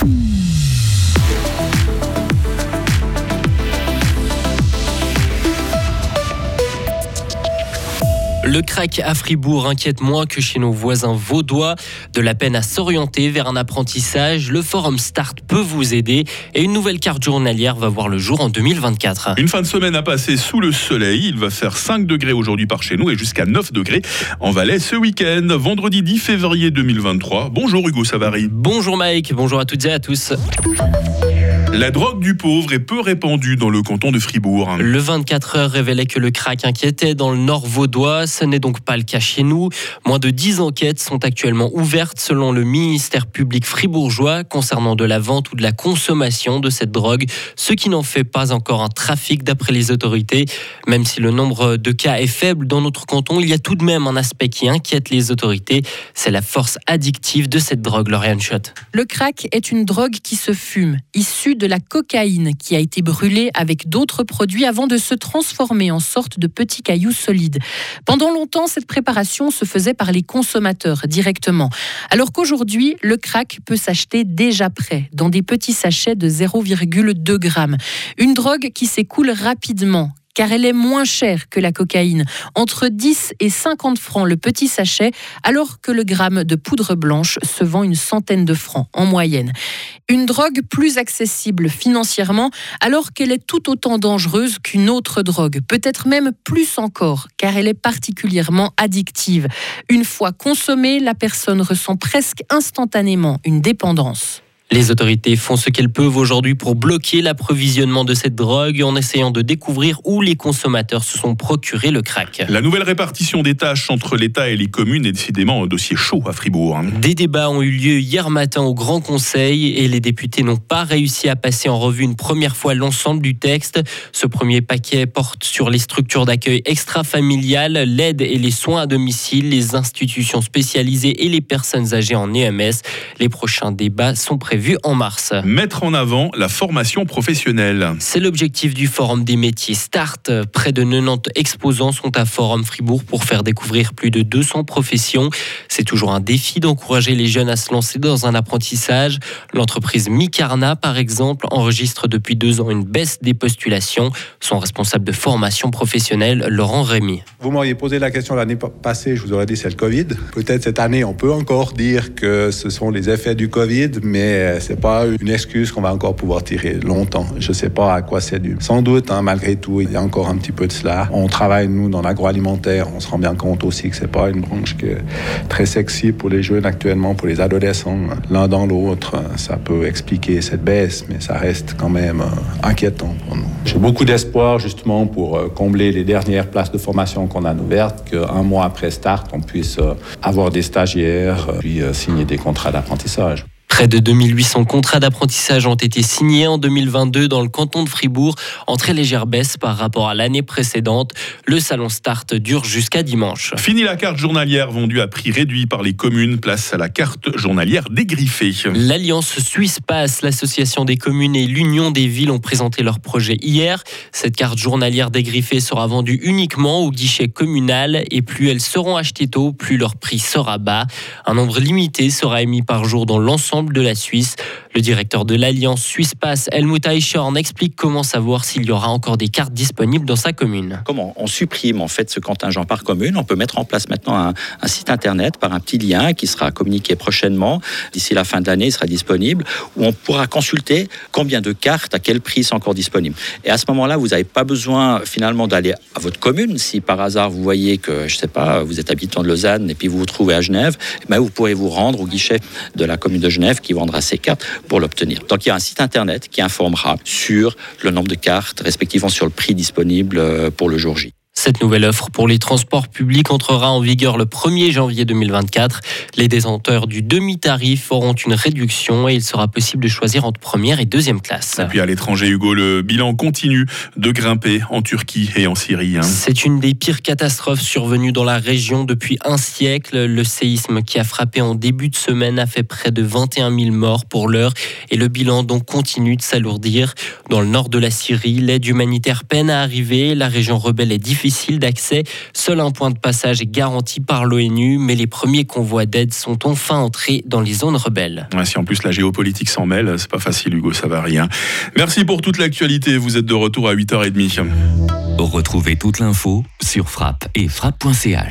Mm-hmm. Le crack à Fribourg inquiète moins que chez nos voisins vaudois. De la peine à s'orienter vers un apprentissage, le forum Start peut vous aider et une nouvelle carte journalière va voir le jour en 2024. Une fin de semaine à passer sous le soleil. Il va faire 5 degrés aujourd'hui par chez nous et jusqu'à 9 degrés en Valais ce week-end, vendredi 10 février 2023. Bonjour Hugo Savary. Bonjour Mike, bonjour à toutes et à tous. La drogue du pauvre est peu répandue dans le canton de Fribourg. Le 24 heures révélait que le crack inquiétait dans le nord vaudois. Ce n'est donc pas le cas chez nous. Moins de 10 enquêtes sont actuellement ouvertes selon le ministère public fribourgeois concernant de la vente ou de la consommation de cette drogue, ce qui n'en fait pas encore un trafic d'après les autorités. Même si le nombre de cas est faible dans notre canton, il y a tout de même un aspect qui inquiète les autorités. C'est la force addictive de cette drogue, Lauriane Schott. Le crack est une drogue qui se fume, issue de la cocaïne qui a été brûlée avec d'autres produits avant de se transformer en sorte de petits cailloux solides. Pendant longtemps, cette préparation se faisait par les consommateurs directement, alors qu'aujourd'hui, le crack peut s'acheter déjà prêt, dans des petits sachets de 0,2 grammes. Une drogue qui s'écoule rapidement, car elle est moins chère que la cocaïne, entre 10 et 50 francs le petit sachet, alors que le gramme de poudre blanche se vend une centaine de francs en moyenne. Une drogue plus accessible financièrement, alors qu'elle est tout autant dangereuse qu'une autre drogue, peut-être même plus encore, car elle est particulièrement addictive. Une fois consommée, la personne ressent presque instantanément une dépendance. Les autorités font ce qu'elles peuvent aujourd'hui pour bloquer l'approvisionnement de cette drogue en essayant de découvrir où les consommateurs se sont procurés le crack. La nouvelle répartition des tâches entre l'État et les communes est décidément un dossier chaud à Fribourg. Des débats ont eu lieu hier matin au Grand Conseil et les députés n'ont pas réussi à passer en revue une première fois l'ensemble du texte. Ce premier paquet porte sur les structures d'accueil extra-familiales, l'aide et les soins à domicile, les institutions spécialisées et les personnes âgées en EMS. Les prochains débats sont prévus vu en mars. Mettre en avant la formation professionnelle. C'est l'objectif du Forum des métiers Start. Près de 90 exposants sont à Forum Fribourg pour faire découvrir plus de 200 professions. C'est toujours un défi d'encourager les jeunes à se lancer dans un apprentissage. L'entreprise Micarna, par exemple, enregistre depuis deux ans une baisse des postulations. Son responsable de formation professionnelle, Laurent Rémy. Vous m'auriez posé la question l'année passée, je vous aurais dit c'est le Covid. Peut-être cette année, on peut encore dire que ce sont les effets du Covid, mais euh, c'est pas une excuse qu'on va encore pouvoir tirer longtemps. Je sais pas à quoi c'est dû. Sans doute, hein, malgré tout, il y a encore un petit peu de cela. On travaille, nous, dans l'agroalimentaire. On se rend bien compte aussi que c'est pas une branche qui est très sexy pour les jeunes actuellement, pour les adolescents. L'un dans l'autre, ça peut expliquer cette baisse, mais ça reste quand même euh, inquiétant pour nous. J'ai beaucoup d'espoir, justement, pour euh, combler les dernières places de formation qu'on a ouvertes, qu'un mois après Start, on puisse avoir des stagiaires, puis signer des contrats d'apprentissage. Près de 2800 contrats d'apprentissage ont été signés en 2022 dans le canton de Fribourg, en très légère baisse par rapport à l'année précédente. Le salon Start dure jusqu'à dimanche. Fini la carte journalière vendue à prix réduit par les communes, place à la carte journalière dégriffée. L'Alliance Suisse Passe, l'association des communes et l'Union des villes ont présenté leur projet hier. Cette carte journalière dégriffée sera vendue uniquement au guichet communal et plus elles seront achetées tôt, plus leur prix sera bas. Un nombre limité sera émis par jour dans l'ensemble de la Suisse. Le directeur de l'Alliance Suisse Pass, Helmut Eichhorn, explique comment savoir s'il y aura encore des cartes disponibles dans sa commune. Comment on supprime en fait ce contingent par commune? On peut mettre en place maintenant un, site internet par un petit lien qui sera communiqué prochainement. D'ici la fin de l'année, il sera disponible où on pourra consulter combien de cartes, à quel prix sont encore disponibles. Et à ce moment-là, vous n'avez pas besoin finalement d'aller à votre commune. Si par hasard vous voyez que, je ne sais pas, vous êtes habitant de Lausanne et puis vous vous trouvez à Genève, ben vous pourrez vous rendre au guichet de la commune de Genève qui vendra ses cartes pour l'obtenir. Donc il y a un site internet qui informera sur le nombre de cartes, respectivement sur le prix disponible euh, pour le jour J. Cette nouvelle offre pour les transports publics entrera en vigueur le 1er janvier 2024. Les détenteurs du demi-tarif auront une réduction et il sera possible de choisir entre première et deuxième classe. Et puis à l'étranger, Hugo, le bilan continue de grimper en Turquie et en Syrie. Hein. C'est une des pires catastrophes survenues dans la région depuis un siècle. Le séisme qui a frappé en début de semaine a fait près de 21 000 morts pour l'heure et le bilan donc continue de s'alourdir. Dans le nord de la Syrie, l'aide humanitaire peine à arriver. La région rebelle est difficile difficile d'accès. Seul un point de passage est garanti par l'ONU, mais les premiers convois d'aide sont enfin entrés dans les zones rebelles. si en plus la géopolitique s'en mêle, c'est pas facile, Hugo Savary. Hein. Merci pour toute l'actualité. Vous êtes de retour à 8h30. Retrouvez toute l'info sur frappe et frappe.ch.